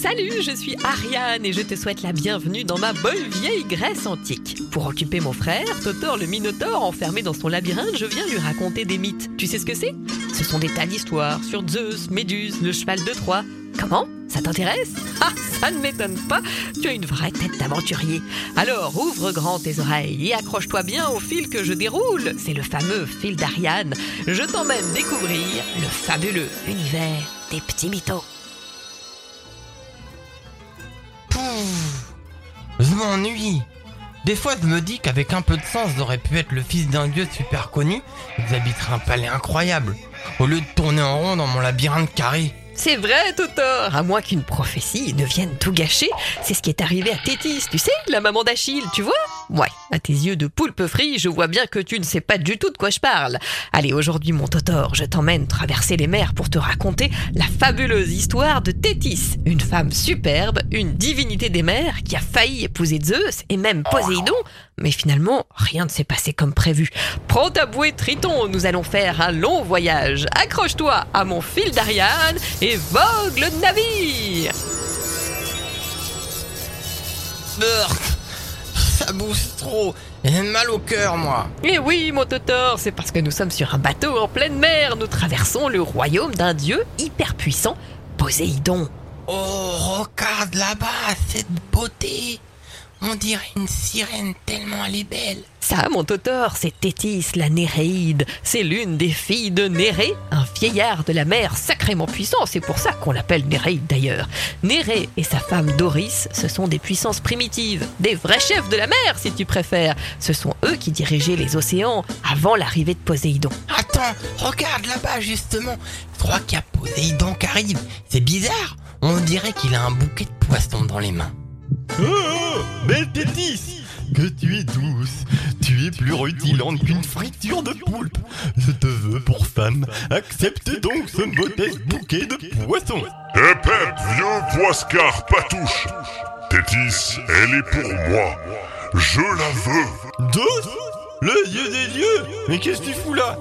Salut, je suis Ariane et je te souhaite la bienvenue dans ma bonne vieille Grèce antique. Pour occuper mon frère, Totor le Minotaure enfermé dans son labyrinthe, je viens lui raconter des mythes. Tu sais ce que c'est? Ce sont des tas d'histoires sur Zeus, Méduse, le cheval de Troie. Comment? Ça t'intéresse? Ah, ça ne m'étonne pas, tu as une vraie tête d'aventurier. Alors ouvre grand tes oreilles et accroche-toi bien au fil que je déroule. C'est le fameux fil d'Ariane. Je t'emmène découvrir le fabuleux univers des petits mythos. M'ennuie. Des fois, je me dis qu'avec un peu de sens, j'aurais pu être le fils d'un dieu super connu et que j'habiterais un palais incroyable, au lieu de tourner en rond dans mon labyrinthe carré. C'est vrai, Totor À moins qu'une prophétie ne vienne tout gâcher, c'est ce qui est arrivé à Tétis, tu sais, la maman d'Achille, tu vois Ouais, à tes yeux de poulpe frit, je vois bien que tu ne sais pas du tout de quoi je parle. Allez, aujourd'hui, mon Totor, je t'emmène traverser les mers pour te raconter la fabuleuse histoire de Tétis, une femme superbe, une divinité des mers qui a failli épouser Zeus et même Poséidon, mais finalement, rien ne s'est passé comme prévu. Prends ta bouée Triton, nous allons faire un long voyage. Accroche-toi à mon fil d'Ariane et vogue le navire Ça bouge trop. J'ai mal au cœur, moi. Et oui, mon Totor, c'est parce que nous sommes sur un bateau en pleine mer. Nous traversons le royaume d'un dieu hyper puissant, Poséidon. Oh, regarde là-bas, cette beauté. On dirait une sirène tellement elle est belle. Ça, mon Totor, c'est Tétis, la Néréide. C'est l'une des filles de Néré, un vieillard de la mer sacrément puissant. C'est pour ça qu'on l'appelle Néréide d'ailleurs. Néré et sa femme Doris, ce sont des puissances primitives, des vrais chefs de la mer si tu préfères. Ce sont eux qui dirigeaient les océans avant l'arrivée de Poséidon. Attends, regarde là-bas justement. Je crois qu'il y a Poséidon qui arrive. C'est bizarre. On dirait qu'il a un bouquet de poissons dans les mains. Oh, belle Tétis Que tu es douce, tu es plus rutilante qu'une friture de poulpe. Je te veux pour femme, accepte donc ce modeste bouquet de poissons. Hep vieux poiscar patouche Tétis, elle est pour moi. Je la veux. Dos Le dieu des dieux Mais qu'est-ce que tu fous là?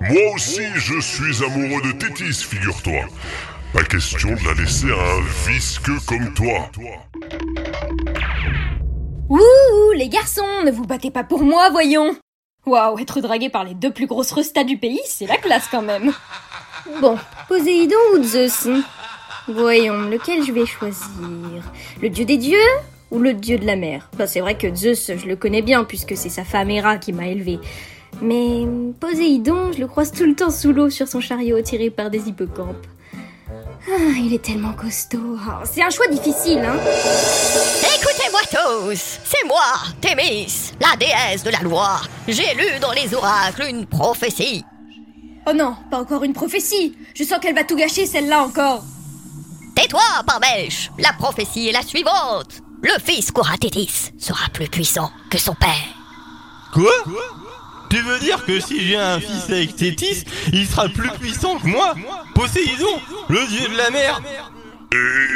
Moi aussi, je suis amoureux de Tétis, figure-toi. Pas question de la laisser à un visqueux comme toi. Ouh, les garçons, ne vous battez pas pour moi, voyons Waouh, être dragué par les deux plus grosses restas du pays, c'est la classe quand même. Bon, Poséidon ou Zeus Voyons, lequel je vais choisir? Le dieu des dieux ou le dieu de la mer? C'est vrai que Zeus, je le connais bien puisque c'est sa femme Héra qui m'a élevé. Mais Poséidon, je le croise tout le temps sous l'eau sur son chariot tiré par des hippocampes. Ah, il est tellement costaud. Ah, c'est un choix difficile, hein? Tous, c'est moi, Thémis, la déesse de la loi. J'ai lu dans les oracles une prophétie. Oh non, pas encore une prophétie. Je sens qu'elle va tout gâcher celle-là encore. Tais-toi, Parmèche, la prophétie est la suivante. Le fils qu'aura Tétis sera plus puissant que son père. Quoi? Tu veux dire que si j'ai un fils avec Tétis, il sera plus puissant que moi? Poséidon, le dieu de la mer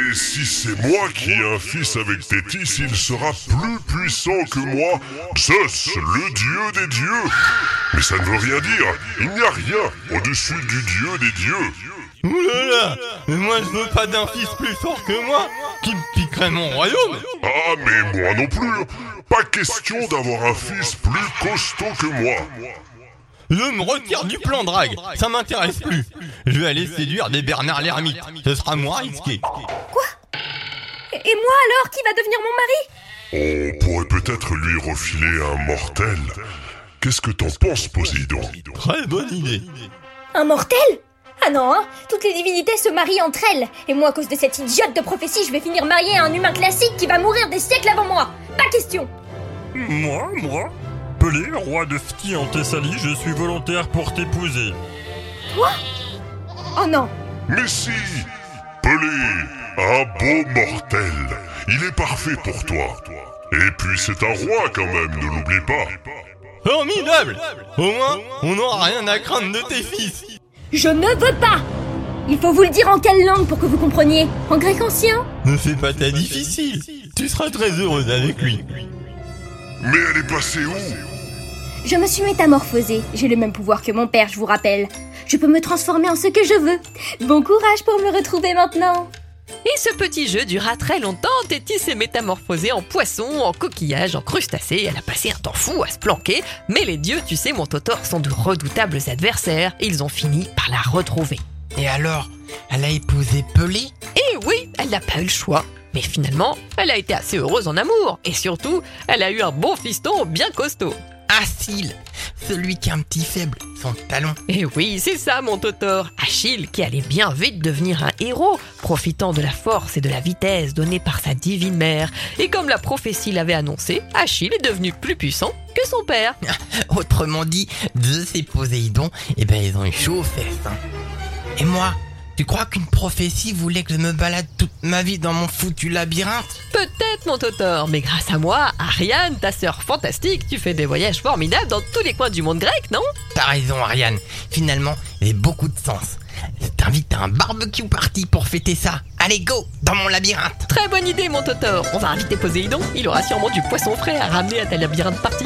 Et si c'est moi qui ai un fils avec Tétis, il sera plus puissant que moi, Zeus, le dieu des dieux. Mais ça ne veut rien dire. Il n'y a rien au-dessus du dieu des dieux. Là Mais moi je veux pas d'un fils plus fort que moi qui me piquerait mon royaume Ah, mais moi non plus. Pas question d'avoir un fils plus costaud que moi. Je me retire du plan drague, ça m'intéresse plus. Je vais aller séduire des Bernard l'ermite, ce sera moins risqué. Et et moi alors, qui va devenir mon mari On pourrait peut-être lui refiler un mortel. Qu'est-ce que t'en penses, Poséidon Très bonne idée. Un mortel Ah non, hein Toutes les divinités se marient entre elles. Et moi, à cause de cette idiote de prophétie, je vais finir marié à un humain classique qui va mourir des siècles avant moi. Pas question Moi, moi Pelé, roi de Phti en Thessalie, je suis volontaire pour t'épouser. Oh non Mais si Pelé, un beau mortel. Il est parfait pour toi. Et puis c'est un roi quand même, ne l'oublie pas. Formidable Au moins, on n'aura rien à craindre de tes fils. Je ne veux pas Il faut vous le dire en quelle langue pour que vous compreniez En grec ancien? Ne fais pas ta difficile. Tu seras très heureuse avec lui. Mais elle est passée où Je me suis métamorphosée. J'ai le même pouvoir que mon père, je vous rappelle. Je peux me transformer en ce que je veux. Bon courage pour me retrouver maintenant Et ce petit jeu dura très longtemps. Tétis s'est métamorphosée en poisson, en coquillage, en crustacé. Elle a passé un temps fou à se planquer. Mais les dieux, tu sais, mon Totor, sont de redoutables adversaires. Ils ont fini par la retrouver. Et alors, elle a épousé Pelé Et oui, elle n'a pas eu le choix. Mais finalement, elle a été assez heureuse en amour. Et surtout, elle a eu un bon fiston bien costaud. Achille, celui qui a un petit faible, son talon. Et oui, c'est ça mon Totor. Achille qui allait bien vite devenir un héros, profitant de la force et de la vitesse donnée par sa divine mère. Et comme la prophétie l'avait annoncé, Achille est devenu plus puissant que son père. Autrement dit, Zeus et Poséidon, eh ben ils ont eu chaud aux fesses. hein. Et moi, tu crois qu'une prophétie voulait que je me balade toute ma vie dans mon foutu labyrinthe Peut-être mon Totor, mais grâce à moi, Ariane, ta sœur fantastique, tu fais des voyages formidables dans tous les coins du monde grec, non? T'as raison, Ariane. Finalement, a beaucoup de sens. Je t'invite à un barbecue party pour fêter ça. Allez, go Dans mon labyrinthe Très bonne idée mon Totor. On va inviter Poséidon, il aura sûrement du poisson frais à ramener à ta labyrinthe partie.